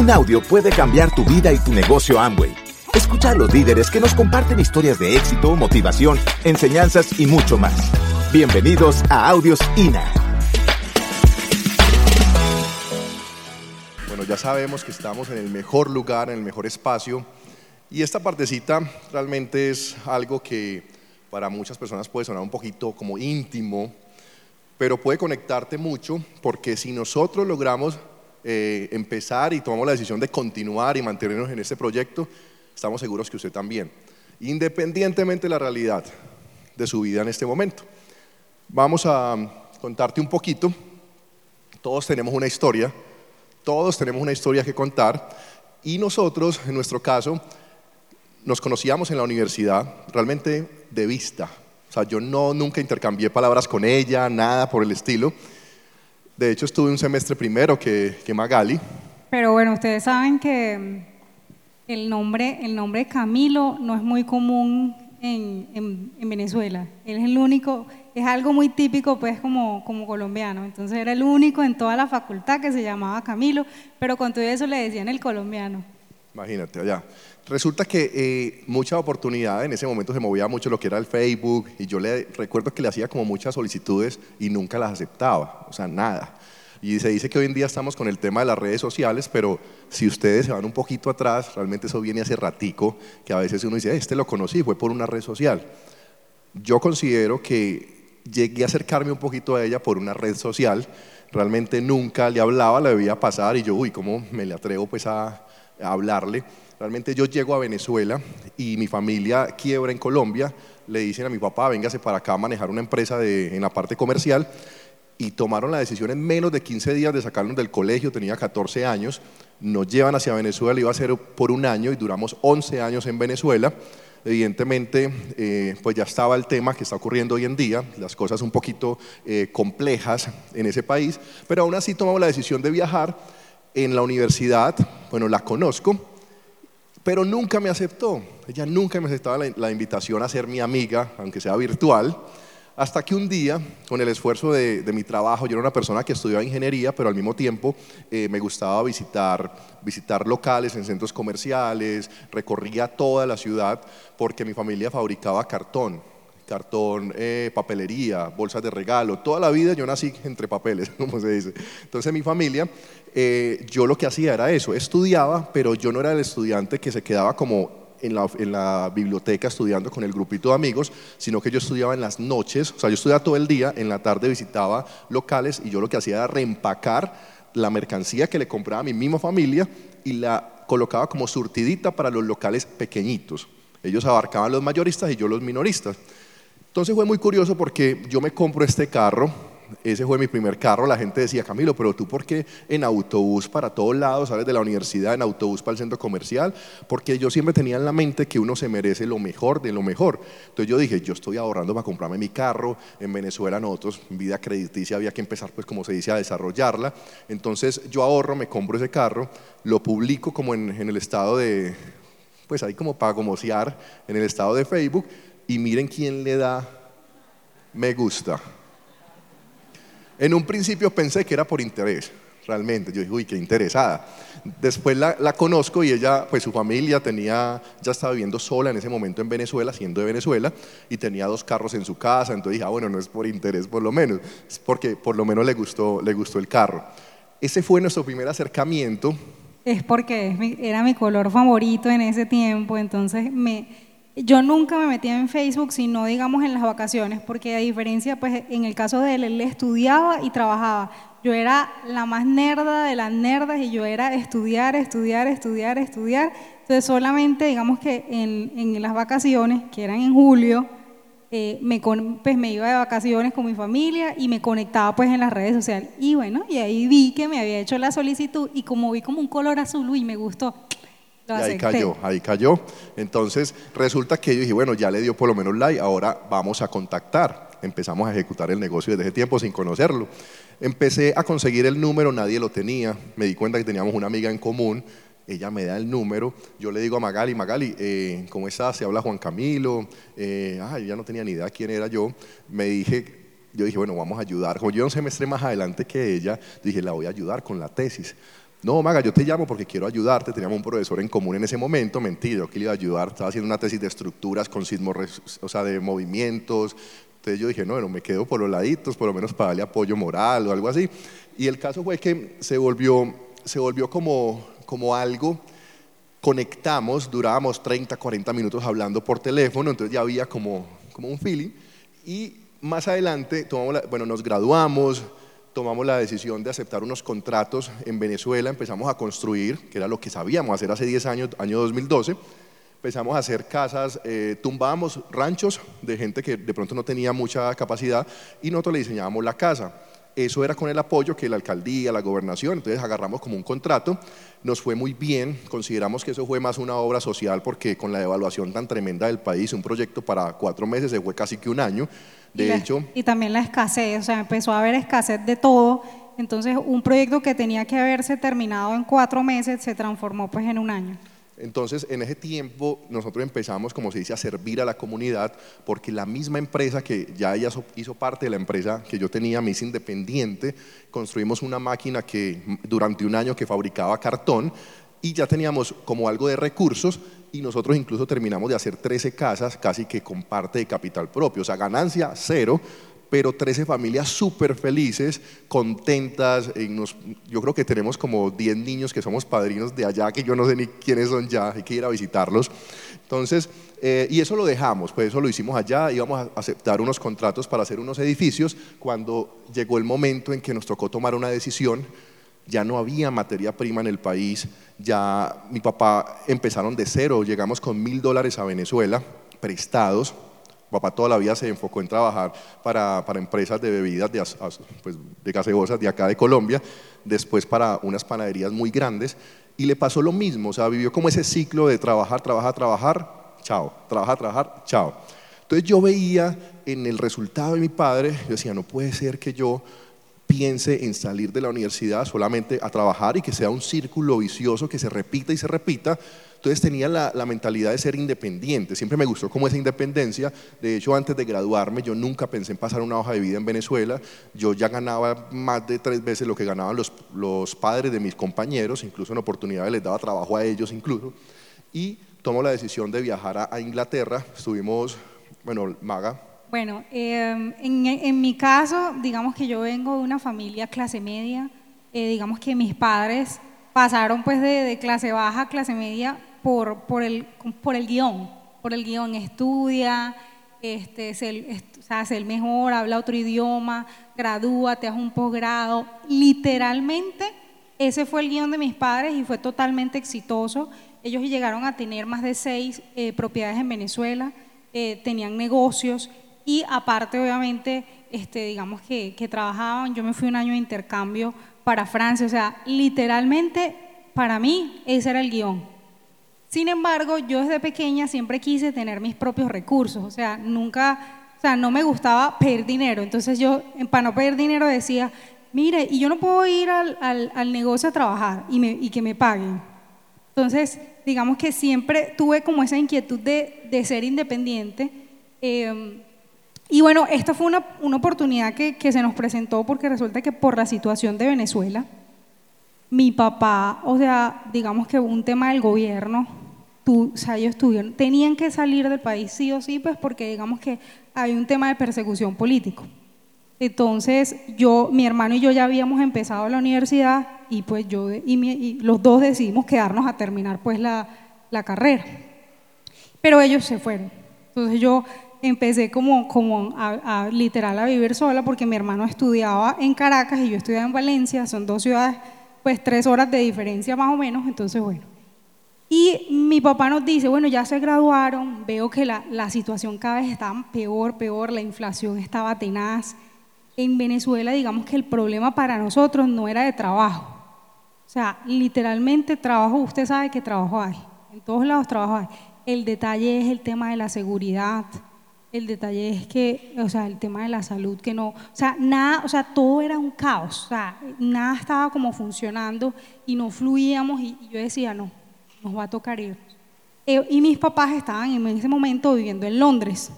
Un audio puede cambiar tu vida y tu negocio Amway. Escucha a los líderes que nos comparten historias de éxito, motivación, enseñanzas y mucho más. Bienvenidos a Audios INA. Bueno, ya sabemos que estamos en el mejor lugar, en el mejor espacio. Y esta partecita realmente es algo que para muchas personas puede sonar un poquito como íntimo, pero puede conectarte mucho porque si nosotros logramos eh, empezar y tomamos la decisión de continuar y mantenernos en este proyecto, estamos seguros que usted también, independientemente de la realidad de su vida en este momento. Vamos a contarte un poquito. Todos tenemos una historia, todos tenemos una historia que contar y nosotros, en nuestro caso, nos conocíamos en la universidad realmente de vista. O sea, yo no nunca intercambié palabras con ella, nada por el estilo. De hecho, estuve un semestre primero que, que Magali. Pero bueno, ustedes saben que el nombre, el nombre Camilo no es muy común en, en, en, Venezuela. Él es el único, es algo muy típico pues como, como colombiano. Entonces era el único en toda la facultad que se llamaba Camilo, pero con todo eso le decían el colombiano. Imagínate allá. Resulta que eh, mucha oportunidad, en ese momento se movía mucho lo que era el Facebook y yo le recuerdo que le hacía como muchas solicitudes y nunca las aceptaba, o sea, nada. Y se dice que hoy en día estamos con el tema de las redes sociales, pero si ustedes se van un poquito atrás, realmente eso viene hace ratico, que a veces uno dice, este lo conocí, fue por una red social. Yo considero que llegué a acercarme un poquito a ella por una red social, realmente nunca le hablaba, la debía pasar y yo, uy, ¿cómo me le atrevo pues a, a hablarle? Realmente yo llego a Venezuela y mi familia quiebra en Colombia, le dicen a mi papá, véngase para acá a manejar una empresa de, en la parte comercial y tomaron la decisión en menos de 15 días de sacarnos del colegio, tenía 14 años, nos llevan hacia Venezuela, iba a ser por un año y duramos 11 años en Venezuela. Evidentemente, eh, pues ya estaba el tema que está ocurriendo hoy en día, las cosas un poquito eh, complejas en ese país, pero aún así tomamos la decisión de viajar. En la universidad, bueno, la conozco, pero nunca me aceptó. Ella nunca me aceptaba la, la, invitación a ser mi amiga, aunque sea virtual. Hasta que un día, con el esfuerzo de, de mi trabajo, yo era una persona que estudiaba ingeniería, pero al mismo tiempo eh, me gustaba visitar, visitar locales en centros comerciales, recorría toda la ciudad porque mi familia fabricaba cartón cartón, eh, papelería, bolsas de regalo, toda la vida yo nací entre papeles, como se dice. Entonces mi familia, eh, yo lo que hacía era eso, estudiaba, pero yo no era el estudiante que se quedaba como en la, en la, biblioteca estudiando con el grupito de amigos, sino que yo estudiaba en las noches, o sea, yo estudiaba todo el día, en la tarde visitaba locales y yo lo que hacía era reempacar la mercancía que le compraba a mi misma familia y la colocaba como surtidita para los locales pequeñitos. Ellos abarcaban los mayoristas y yo los minoristas. Entonces fue muy curioso porque yo me compro este carro, ese fue mi primer carro, la gente decía, Camilo, pero tú por qué en autobús para todos lados, sales de la universidad, en autobús para el centro comercial? Porque yo siempre tenía en la mente que uno se merece lo mejor de lo mejor. Entonces yo dije, yo estoy ahorrando para comprarme mi carro, en Venezuela nosotros, vida crediticia había que empezar, pues como se dice, a desarrollarla. Entonces yo ahorro, me compro ese carro, lo publico como en, en el estado de, pues ahí como para gomosear, en el estado de Facebook, y miren quién le da me gusta. En un principio pensé que era por interés, realmente. Yo dije, uy, qué interesada. Después la, conozco y ella, pues su familia tenía, ya estaba viviendo sola en ese momento en Venezuela, siendo de Venezuela, y tenía dos carros en su casa. Entonces dije, ah, bueno, no es por interés por lo menos, es porque por lo menos le gustó, le gustó el carro. Ese fue nuestro primer acercamiento. Es porque era mi color favorito en ese tiempo, entonces me yo nunca me metía en Facebook, sino digamos en las vacaciones, porque a diferencia, pues en el caso de él, él estudiaba y trabajaba. Yo era la más nerda de las nerdas y yo era estudiar, estudiar, estudiar, estudiar. Entonces solamente digamos que en, en las vacaciones, que eran en julio, eh, me, pues, me iba de vacaciones con mi familia y me conectaba pues en las redes sociales. Y bueno, y ahí vi que me había hecho la solicitud y como vi como un color azul y me gustó, y ahí cayó, ahí cayó. Entonces resulta que yo dije, bueno, ya le dio por lo menos like, ahora vamos a contactar. Empezamos a ejecutar el negocio desde ese tiempo sin conocerlo. Empecé a conseguir el número, nadie lo tenía. Me di cuenta que teníamos una amiga en común. Ella me da el número. Yo le digo a Magali, Magali, eh, ¿cómo estás? Se habla Juan Camilo. Eh, ay, ya no tenía ni idea quién era yo. Me dije, yo dije, bueno, vamos a ayudar. Como yo un semestre más adelante que ella, dije, la voy a ayudar con la tesis No, Maga, yo te llamo porque quiero ayudarte. Teníamos un profesor en común en ese momento. Mentira, que le iba a ayudar. Estaba haciendo una tesis de estructuras con sismos, o sea, de movimientos. Entonces yo dije, no, bueno, me quedo por los laditos, por lo menos para darle apoyo moral o algo así. Y el caso fue que se volvió, se volvió como, como algo conectamos, durábamos 30, 40 minutos hablando por teléfono, entonces ya había como, como un feeling. Y más adelante, tomamos bueno, nos graduamos, tomamos la decisión de aceptar unos contratos en Venezuela, empezamos a construir, que era lo que sabíamos hacer hace 10 años, año 2012, empezamos a hacer casas, eh, tumbábamos ranchos de gente que de pronto no tenía mucha capacidad y nosotros le diseñábamos la casa. Eso era con el apoyo que la alcaldía, la gobernación, entonces agarramos como un contrato, nos fue muy bien, consideramos que eso fue más una obra social porque con la devaluación tan tremenda del país, un proyecto para cuatro meses se fue casi que un año, de y hecho... y también la escasez, o sea, empezó a haber escasez de todo, entonces un proyecto que tenía que haberse terminado en cuatro meses se transformó pues en un año. Entonces, en ese tiempo nosotros empezamos, como se dice, a servir a la comunidad, porque la misma empresa que ya ella hizo parte de la empresa que yo tenía, Miss Independiente, construimos una máquina que durante un año que fabricaba cartón y ya teníamos como algo de recursos y nosotros incluso terminamos de hacer 13 casas casi que con parte de capital propio, o sea, ganancia cero, pero 13 familias súper felices, contentas. yo creo que tenemos como 10 niños que somos padrinos de allá, que yo no sé ni quiénes son ya, hay que ir a visitarlos. Entonces, eh, y eso lo dejamos, pues eso lo hicimos allá, íbamos a aceptar unos contratos para hacer unos edificios. Cuando llegó el momento en que nos tocó tomar una decisión, ya no había materia prima en el país, ya mi papá empezaron de cero, llegamos con mil dólares a Venezuela, prestados, papá toda la vida se enfocó en trabajar para, para empresas de bebidas, de, pues, de gaseosas de acá de Colombia, después para unas panaderías muy grandes, y le pasó lo mismo, o sea, vivió como ese ciclo de trabajar, trabajar, trabajar, chao, trabajar, trabajar, chao. Entonces yo veía en el resultado de mi padre, yo decía, no puede ser que yo piense en salir de la universidad solamente a trabajar y que sea un círculo vicioso que se repita y se repita, entonces tenía la, mentalidad de ser independiente, siempre me gustó como esa independencia, de hecho antes de graduarme yo nunca pensé en pasar una hoja de vida en Venezuela, yo ya ganaba más de tres veces lo que ganaban los, padres de mis compañeros, incluso en oportunidades les daba trabajo a ellos incluso, y tomo la decisión de viajar a, Inglaterra, estuvimos, bueno, Maga, bueno, em, en, mi caso, digamos que yo vengo de una familia clase media, eh, digamos que mis padres pasaron pues de, clase baja a clase media por, por, el, por el guion, por el guion, estudia, este, se, hace el mejor, habla otro idioma, gradúate, haz un posgrado. Literalmente, ese fue el guion de mis padres y fue totalmente exitoso. Ellos llegaron a tener más de seis eh, propiedades en Venezuela, eh, tenían negocios y aparte, obviamente, este, digamos que, que trabajaban. Yo me fui un año de intercambio para Francia, o sea, literalmente para mí ese era el guion. Sin embargo, yo desde pequeña siempre quise tener mis propios recursos, o sea, nunca, o sea, no me gustaba pedir dinero. Entonces yo, para no pedir dinero, decía, mire, y yo no puedo ir al, al, negocio a trabajar y, me, y, que me paguen. Entonces, digamos que siempre tuve como esa inquietud de, de ser independiente. Eh, y bueno, esta fue una, una oportunidad que, que, se nos presentó porque resulta que por la situación de Venezuela, mi papá, o sea, digamos que un tema del gobierno, o sea, ellos tuvieron, tenían que salir del país sí o sí, pues porque digamos que hay un tema de persecución político. Entonces, yo, mi hermano y yo ya habíamos empezado la universidad y pues yo y, los dos decidimos quedarnos a terminar pues la, la carrera. Pero ellos se fueron. Entonces yo empecé como, como a, literal a vivir sola porque mi hermano estudiaba en Caracas y yo estudiaba en Valencia, son dos ciudades, pues tres horas de diferencia más o menos, entonces bueno. Y mi papá nos dice, bueno, ya se graduaron, veo que la, situación cada vez está peor, peor, la inflación estaba tenaz. En Venezuela, digamos que el problema para nosotros no era de trabajo. O sea, literalmente trabajo, usted sabe que trabajo hay, en todos lados trabajo hay. El detalle es el tema de la seguridad, el detalle es que, o sea, el tema de la salud, que no, o sea, nada, o sea, todo era un caos, o sea, nada estaba como funcionando y no fluíamos y, yo decía, no, nos va a tocar ir. Eh, y mis papás estaban en ese momento viviendo en Londres.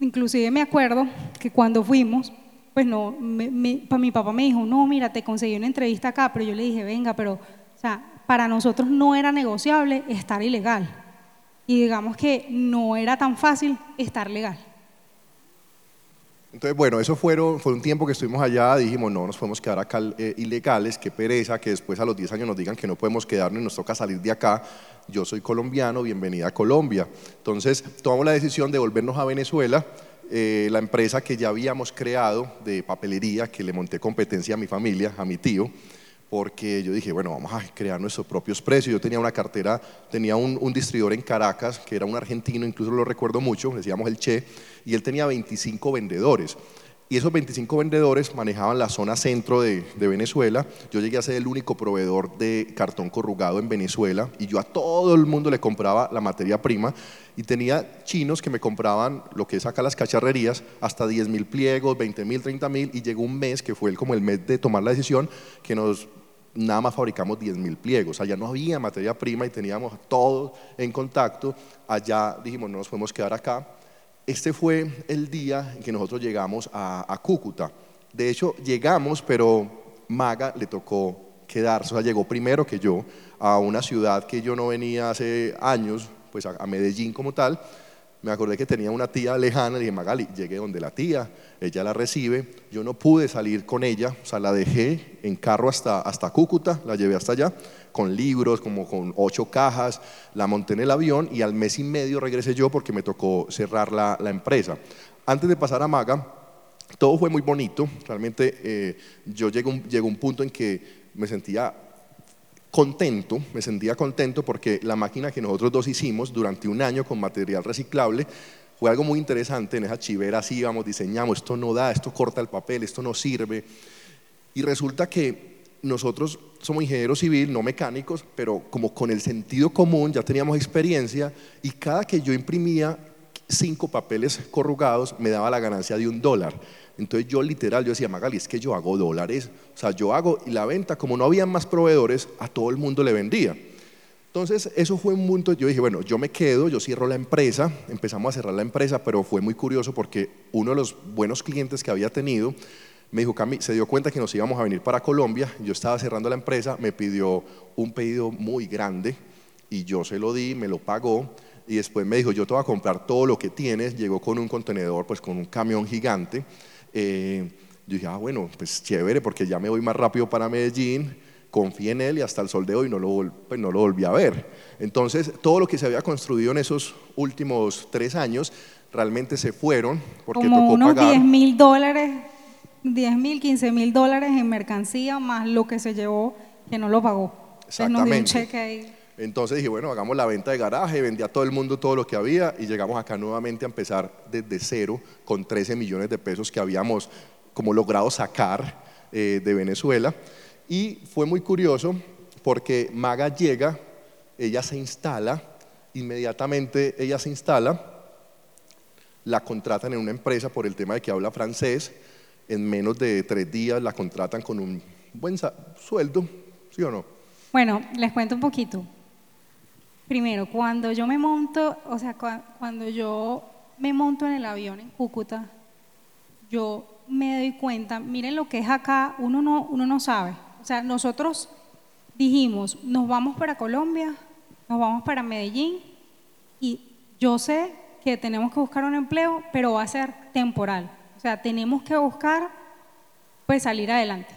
Inclusive me acuerdo que cuando fuimos, pues no, mi papá me dijo, no, mira, te conseguí una entrevista acá, pero yo le dije, venga, pero O sea, para nosotros no era negociable estar ilegal. Y digamos que no era tan fácil estar legal. Entonces, bueno, eso fue un tiempo que estuvimos allá, dijimos, no, nos podemos quedar acá eh, ilegales, qué pereza, que después a los 10 años nos digan que no podemos quedarnos y nos toca salir de acá. Yo soy colombiano, bienvenida a Colombia. Entonces, tomamos la decisión de volvernos a Venezuela. Eh, la empresa que ya habíamos creado de papelería, que le monté competencia a mi familia, a mi tío, porque yo dije, bueno, vamos a crear nuestros propios precios. Yo tenía una cartera, tenía un, distribuidor en Caracas, que era un argentino, incluso lo recuerdo mucho, decíamos el Che, y él tenía 25 vendedores. Y esos 25 vendedores manejaban la zona centro de, de, Venezuela. Yo llegué a ser el único proveedor de cartón corrugado en Venezuela y yo a todo el mundo le compraba la materia prima y tenía chinos que me compraban lo que es acá las cacharrerías hasta 10 mil pliegos, 20 mil, 30 mil y llegó un mes que fue como el mes de tomar la decisión que nos nada más fabricamos 10.000 pliegos. Allá no había materia prima y teníamos todo en contacto. Allá dijimos, no nos podemos quedar acá. Este fue el día en que nosotros llegamos a, a Cúcuta. De hecho, llegamos, pero Maga le tocó quedarse, o sea, llegó primero que yo a una ciudad que yo no venía hace años, pues a, a Medellín como tal, me acordé que tenía una tía lejana, le dije, Magali, llegué donde la tía, ella la recibe, yo no pude salir con ella, o sea, la dejé en carro hasta, hasta Cúcuta, la llevé hasta allá, con libros, como con ocho cajas, la monté en el avión y al mes y medio regresé yo porque me tocó cerrar la, la empresa. Antes de pasar a Maga, todo fue muy bonito, realmente eh, yo llegué llegó un punto en que me sentía contento, me sentía contento porque la máquina que nosotros dos hicimos durante un año con material reciclable fue algo muy interesante. En esa chivera así íbamos, diseñamos, esto no da, esto corta el papel, esto no sirve. Y resulta que nosotros somos ingenieros civil, no mecánicos, pero como con el sentido común ya teníamos experiencia y cada que yo imprimía cinco papeles corrugados me daba la ganancia de un dólar. Entonces yo literal, yo decía, Magali, es que yo hago dólares, o sea, yo hago y la venta, como no había más proveedores, a todo el mundo le vendía. Entonces, eso fue un punto, yo dije, bueno, yo me quedo, yo cierro la empresa, empezamos a cerrar la empresa, pero fue muy curioso porque uno de los buenos clientes que había tenido me dijo, Cami, se dio cuenta que nos íbamos a venir para Colombia, yo estaba cerrando la empresa, me pidió un pedido muy grande y yo se lo di, me lo pagó y después me dijo, yo te voy a comprar todo lo que tienes, llegó con un contenedor, pues con un camión gigante eh, yo dije, ah, bueno, pues chévere, porque ya me voy más rápido para Medellín, confié en él y hasta el sol de hoy no lo, pues no lo volví a ver. Entonces, todo lo que se había construido en esos últimos tres años, realmente se fueron porque Como tocó unos pagar. 10 mil dólares, 10 mil, 15 mil dólares en mercancía, más lo que se llevó que no lo pagó. Entonces nos dio un Exactamente. cheque ahí. Entonces dije, bueno, hagamos la venta de garaje, vendí a todo el mundo todo lo que había y llegamos acá nuevamente a empezar desde cero con 13 millones de pesos que habíamos como logrado sacar eh, de Venezuela. Y fue muy curioso porque Maga llega, ella se instala, inmediatamente ella se instala, la contratan en una empresa por el tema de que habla francés, en menos de tres días la contratan con un buen sueldo, ¿sí o no? Bueno, les cuento un poquito. Primero, cuando yo me monto, o sea, cua- cuando yo me monto en el avión en Cúcuta, yo me doy cuenta, miren lo que es acá, uno no, uno no sabe. O sea, nosotros dijimos, nos vamos para Colombia, nos vamos para Medellín y yo sé que tenemos que buscar un empleo, pero va a ser temporal. O sea, tenemos que buscar, pues, salir adelante.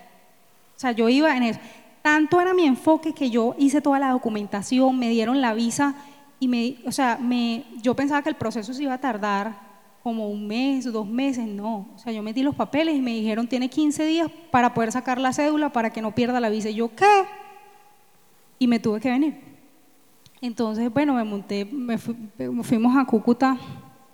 O sea, yo iba en eso. Tanto era mi enfoque que yo hice toda la documentación, me dieron la visa y me, o sea, me, yo pensaba que el proceso se iba a tardar como un mes, dos meses, no. O sea, yo metí los papeles y me dijeron, tiene 15 días para poder sacar la cédula para que no pierda la visa. Y yo, ¿qué? Y me tuve que venir. Entonces, bueno, me monté, me fu- fuimos a Cúcuta,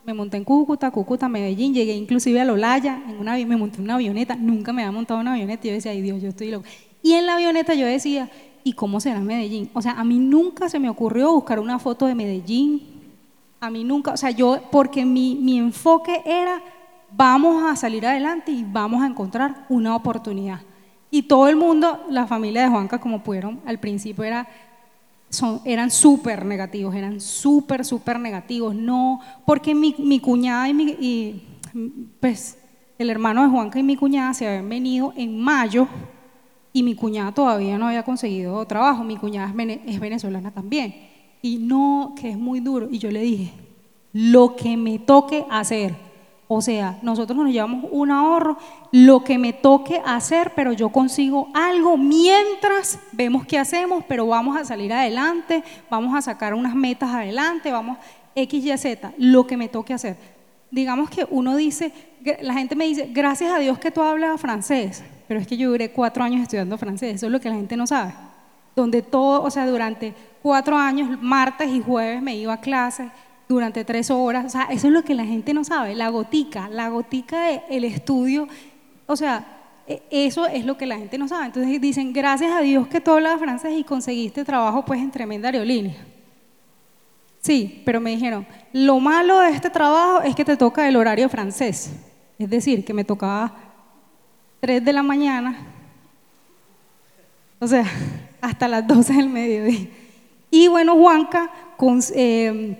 me monté en Cúcuta, Cúcuta, Medellín, llegué inclusive a Lolaya, en una, me monté en una avioneta, nunca me había montado una avioneta, y yo decía, ay Dios, yo estoy loco. Y en la avioneta yo decía, ¿y cómo será Medellín? O sea, a mí nunca se me ocurrió buscar una foto de Medellín, a mí nunca, o sea, yo, porque mi, mi enfoque era, vamos a salir adelante y vamos a encontrar una oportunidad. Y todo el mundo, la familia de Juanca, como pudieron al principio, era son, eran súper negativos, eran súper, súper negativos. No, porque mi, mi cuñada y, mi, y, pues el hermano de Juanca y mi cuñada se habían venido en mayo y mi cuñada todavía no había conseguido trabajo, mi cuñada es venezolana también, y no, que es muy duro, y yo le dije, lo que me toque hacer, o sea, nosotros nos llevamos un ahorro, lo que me toque hacer, pero yo consigo algo mientras vemos qué hacemos, pero vamos a salir adelante, vamos a sacar unas metas adelante, vamos X, Y, Z, lo que me toque hacer. Digamos que uno dice, la gente me dice, gracias a Dios que tú hablas francés, pero es que yo duré cuatro años estudiando francés, eso es lo que la gente no sabe. Donde todo, o sea, durante cuatro años, martes y jueves me iba a clases, durante tres horas. O sea, eso es lo que la gente no sabe, la gotica, la gotica del estudio. O sea, e, eso es lo que la gente no sabe. Entonces dicen, gracias a Dios que tú hablas francés y conseguiste trabajo pues en tremenda aerolínea. Sí, pero me dijeron, lo malo de este trabajo es que te toca el horario francés. Es decir, que me tocaba tres de la mañana, o sea, hasta las 12 del mediodía. Y bueno, Juanca, eh,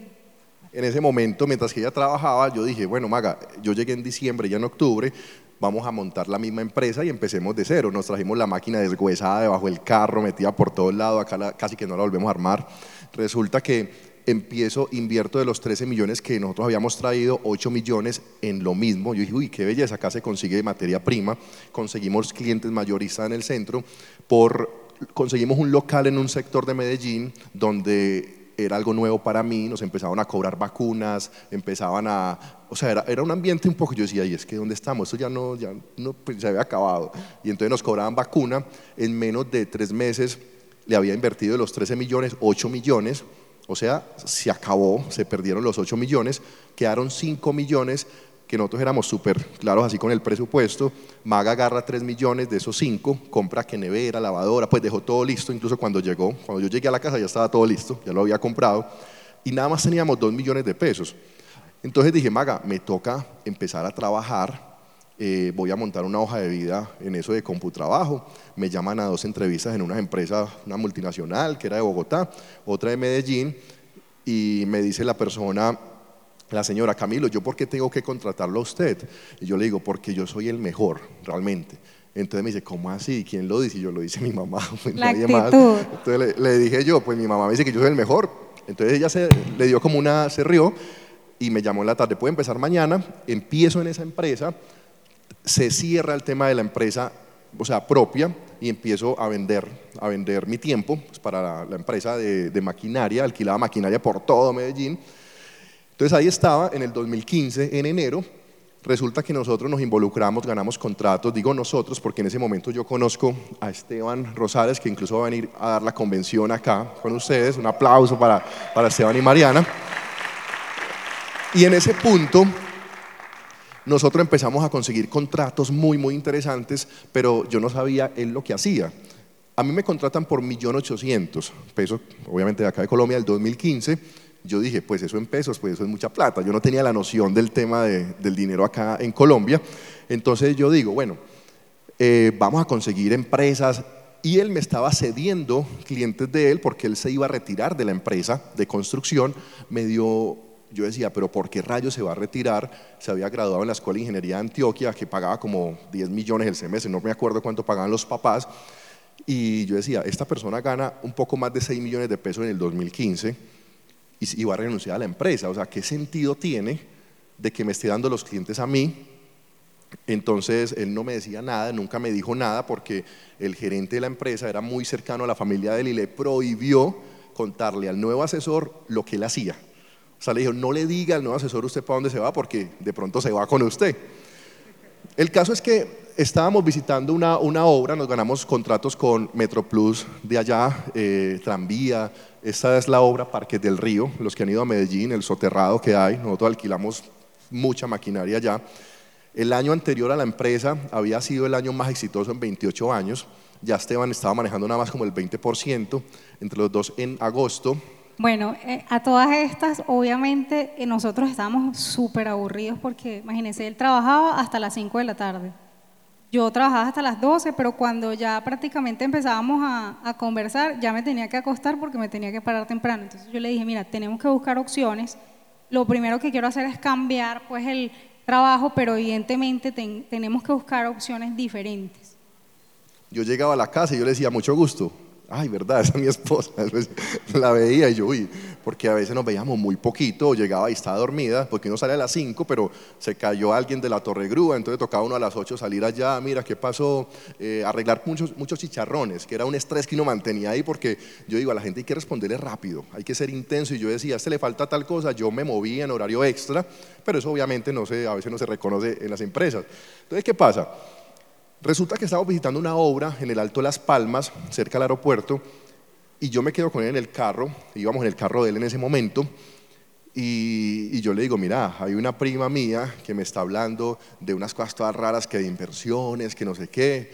en ese momento, mientras que ella trabajaba, yo dije, bueno, Maga, yo llegué en diciembre, ya en octubre, vamos a montar la misma empresa y empecemos de cero. Nos trajimos la máquina deshuesada debajo del carro, metida por todos lados, acá casi que no la volvemos a armar. Resulta que empiezo, invierto de los 13 millones que nosotros habíamos traído, 8 millones en lo mismo. Yo dije, uy, qué belleza, acá se consigue materia prima, conseguimos clientes mayoristas en el centro, por, conseguimos un local en un sector de Medellín donde era algo nuevo para mí, nos empezaban a cobrar vacunas, empezaban a, o sea, era, un ambiente un poco, yo decía, y es que ¿dónde estamos? Esto ya no, ya no, pues, se había acabado. Y entonces nos cobraban vacuna, en menos de tres meses le había invertido de los 13 millones, 8 millones, o sea, se acabó, se perdieron los 8 millones, quedaron 5 millones que nosotros éramos súper claros así con el presupuesto, Maga agarra 3 millones de esos 5, compra que nevera, lavadora, pues dejó todo listo, incluso cuando llegó, cuando yo llegué a la casa ya estaba todo listo, ya lo había comprado, y nada más teníamos 2 millones de pesos. Entonces dije, Maga, me toca empezar a trabajar, eh, voy a montar una hoja de vida en eso de computrabajo, me llaman a dos entrevistas en una empresa, una multinacional que era de Bogotá, otra de Medellín, y me dice la persona, la señora Camilo, ¿yo por qué tengo que contratarlo a usted? Y yo le digo, porque yo soy el mejor, realmente. Entonces me dice, ¿cómo así? ¿Quién lo dice? Y yo lo dice mi mamá, pues nadie más. Entonces le, dije yo, pues mi mamá me dice que yo soy el mejor. Entonces ella se, le dio como una, se rió y me llamó en la tarde, ¿puede empezar mañana? Empiezo en esa empresa, se cierra el tema de la empresa, o sea, propia, y empiezo a vender, a vender mi tiempo pues, para la, empresa de, de maquinaria, alquilaba maquinaria por todo Medellín. Entonces ahí estaba, en el 2015, en enero, resulta que nosotros nos involucramos, ganamos contratos, digo nosotros porque en ese momento yo conozco a Esteban Rosales, que incluso va a venir a dar la convención acá con ustedes, un aplauso para, para Esteban y Mariana. Y en ese punto nosotros empezamos a conseguir contratos muy, muy interesantes, pero yo no sabía él lo que hacía. A mí me contratan por 1.800.000 pesos, obviamente de acá de Colombia, del 2015 yo dije, pues eso en pesos, pues eso es mucha plata. Yo no tenía la noción del tema del dinero acá en Colombia. Entonces yo digo, bueno, eh, vamos a conseguir empresas. Y él me estaba cediendo clientes de él porque él se iba a retirar de la empresa de construcción. Me dio, yo decía, pero ¿por qué rayos se va a retirar? Se había graduado en la Escuela de Ingeniería de Antioquia, que pagaba como 10 millones el semestre, no me acuerdo cuánto pagaban los papás. Y yo decía, esta persona gana un poco más de 6 millones de pesos en el 2015 y, va a renunciar a la empresa. O sea, ¿qué sentido tiene de que me esté dando los clientes a mí? Entonces él no me decía nada, nunca me dijo nada porque el gerente de la empresa era muy cercano a la familia de él y le prohibió contarle al nuevo asesor lo que él hacía. O sea, dijo, no le diga al nuevo asesor usted para dónde se va porque de pronto se va con usted. El caso es que estábamos visitando una, una, obra, nos ganamos contratos con Metroplus de allá, eh, tranvía. Esta es la obra Parques del Río, los que han ido a Medellín, el soterrado que hay. Nosotros alquilamos mucha maquinaria allá. El año anterior a la empresa había sido el año más exitoso en 28 años. Ya Esteban estaba manejando nada más como el 20%, entre los dos en agosto. Bueno, eh, a todas estas, obviamente, eh, nosotros estábamos súper aburridos porque, imagínense, él trabajaba hasta las 5 de la tarde. Yo trabajaba hasta las 12, pero cuando ya prácticamente empezábamos a, conversar, ya me tenía que acostar porque me tenía que parar temprano. Entonces yo le dije, mira, tenemos que buscar opciones. Lo primero que quiero hacer es cambiar pues el trabajo, pero evidentemente tenemos que buscar opciones diferentes. Yo llegaba a la casa y yo le decía, mucho gusto. Ay, verdad, esa es mi esposa. Entonces, la veía y yo, uy, porque a veces nos veíamos muy poquito, llegaba y estaba dormida, porque uno sale a las 5, pero se cayó alguien de la torre grúa, entonces tocaba uno a las 8 salir allá, mira qué pasó, eh, arreglar muchos, muchos chicharrones, que era un estrés que uno mantenía ahí, porque yo digo, a la gente hay que responderle rápido, hay que ser intenso, y yo decía, a este le falta tal cosa, yo me movía en horario extra, pero eso obviamente no se, a veces no se reconoce en las empresas. Entonces, ¿qué pasa? Resulta que estábamos visitando una obra en el Alto de Las Palmas, cerca del aeropuerto, y yo me quedo con él en el carro, íbamos en el carro de él en ese momento, y, yo le digo, mira, hay una prima mía que me está hablando de unas cosas todas raras, que de inversiones, que no sé qué,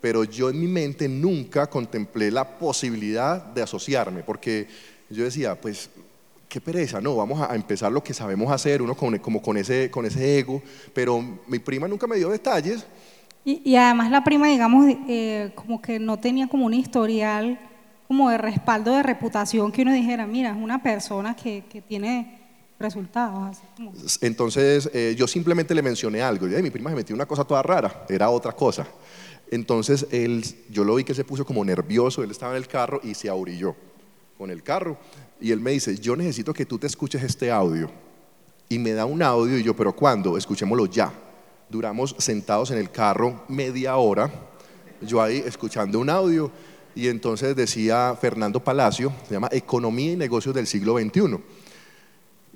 pero yo en mi mente nunca contemplé la posibilidad de asociarme, porque yo decía, pues, qué pereza, no, vamos a empezar lo que sabemos hacer, uno como con ese, con ese ego, pero mi prima nunca me dio detalles. Y, además la prima, digamos, eh, como que no tenía como un historial como de respaldo de reputación que uno dijera, mira, es una persona que, que tiene resultados. Entonces, eh, yo simplemente le mencioné algo. Y mi prima se metió una cosa toda rara, era otra cosa. Entonces, él, yo lo vi que se puso como nervioso, él estaba en el carro y se aurilló con el carro. Y él me dice, yo necesito que tú te escuches este audio. Y me da un audio y yo, pero ¿cuándo? Escuchémoslo ya. Duramos sentados en el carro media hora, yo ahí escuchando un audio y entonces decía Fernando Palacio, se llama Economía y Negocios del siglo XXI.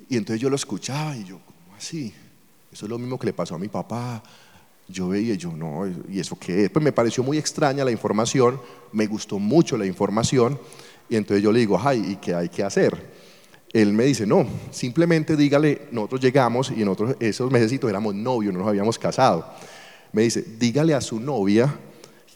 Y entonces yo lo escuchaba y yo, ¿cómo así? Eso es lo mismo que le pasó a mi papá. Yo veía yo, no, ¿y eso qué es? Pues me pareció muy extraña la información, me gustó mucho la información, y entonces yo le digo, ay, ¿y qué hay que hacer? Él me dice, no, simplemente dígale, nosotros llegamos y nosotros esos meses éramos novios, no nos habíamos casado. Me dice, dígale a su novia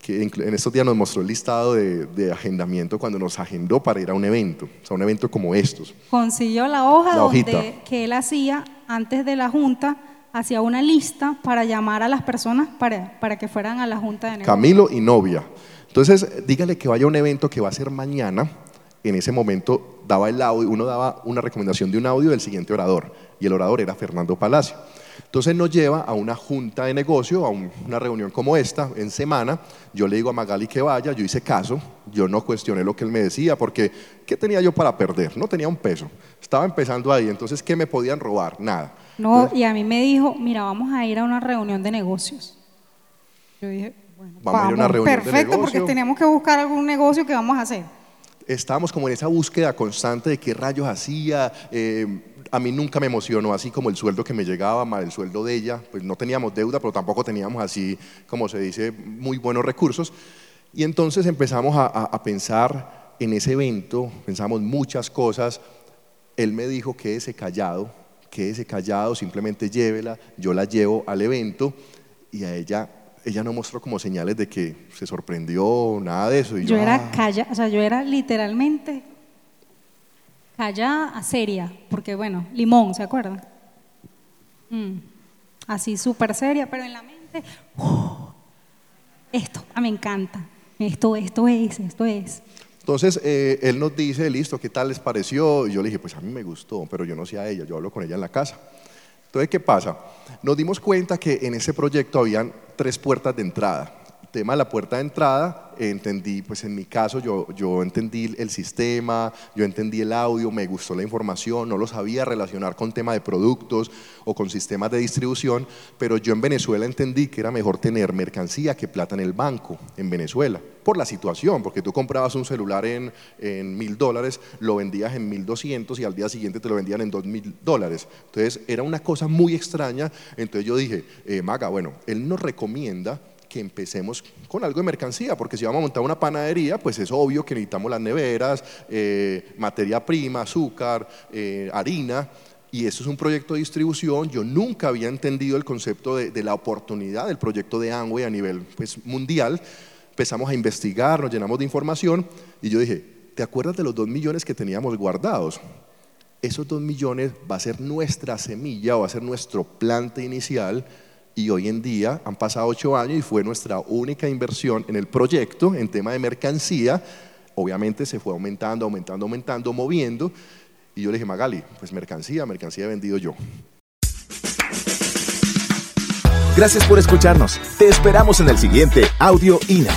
que en estos días nos mostró el listado de, agendamiento cuando nos agendó para ir a un evento, o sea, un evento como estos. Consiguió la hoja donde, que él hacía antes de la junta, hacía una lista para llamar a las personas para, para que fueran a la junta de negocios. Camilo y novia. Entonces, dígale que vaya a un evento que va a ser mañana. En ese momento daba el audio, uno daba una recomendación de un audio del siguiente orador, y el orador era Fernando Palacio. Entonces nos lleva a una junta de negocio, a una reunión como esta, en semana. Yo le digo a Magali que vaya, yo hice caso, yo no cuestioné lo que él me decía, porque ¿qué tenía yo para perder? No tenía un peso. Estaba empezando ahí, entonces ¿qué me podían robar? Nada. No, y a mí me dijo, mira, vamos a ir a una reunión de negocios. Yo dije, bueno, vamos, a ir a una reunión perfecto, de negocios. porque tenemos que buscar algún negocio que vamos a hacer. Estábamos como en esa búsqueda constante de qué rayos hacía. Eh, a mí nunca me emocionó así como el sueldo que me llegaba, más el sueldo de ella, pues no teníamos deuda, pero tampoco teníamos así, como se dice, muy buenos recursos. Y entonces empezamos a, pensar en ese evento, pensamos muchas cosas. Él me dijo, quédese callado, quédese callado, simplemente llévela, yo la llevo al evento y a ella ella no mostró como señales de que se sorprendió, nada de eso. yo, era ah". callada, o sea, yo era literalmente callada a seria, porque bueno, limón, ¿se acuerdan? Mm, así súper seria, pero en la mente, esto, ah, me encanta, esto, esto es, esto es. Entonces, eh, él nos dice, listo, ¿qué tal les pareció? Y yo le dije, pues a mí me gustó, pero yo no sé a ella, yo hablo con ella en la casa. Entonces, ¿qué pasa? Nos dimos cuenta que en ese proyecto habían tres puertas de entrada tema de la puerta de entrada, entendí, pues en mi caso yo, yo entendí el sistema, yo entendí el audio, me gustó la información, no lo sabía relacionar con tema de productos o con sistemas de distribución, pero yo en Venezuela entendí que era mejor tener mercancía que plata en el banco, en Venezuela, por la situación, porque tú comprabas un celular en mil dólares, lo vendías en mil doscientos y al día siguiente te lo vendían en dos mil dólares. Entonces era una cosa muy extraña, entonces yo dije, eh, Maga, bueno, él nos recomienda que empecemos con algo de mercancía, porque si vamos a montar una panadería, pues es obvio que necesitamos las neveras, eh, materia prima, azúcar, eh, harina, y eso es un proyecto de distribución. Yo nunca había entendido el concepto de, la oportunidad del proyecto de Amway a nivel pues, mundial. Empezamos a investigar, nos llenamos de información, y yo dije, ¿te acuerdas de los dos millones que teníamos guardados? Esos dos millones va a ser nuestra semilla va a ser nuestro plante inicial y hoy en día han pasado ocho años y fue nuestra única inversión en el proyecto en tema de mercancía. Obviamente se fue aumentando, aumentando, aumentando, moviendo. Y yo le dije, Magali, pues mercancía, mercancía he vendido yo. Gracias por escucharnos. Te esperamos en el siguiente Audio INA.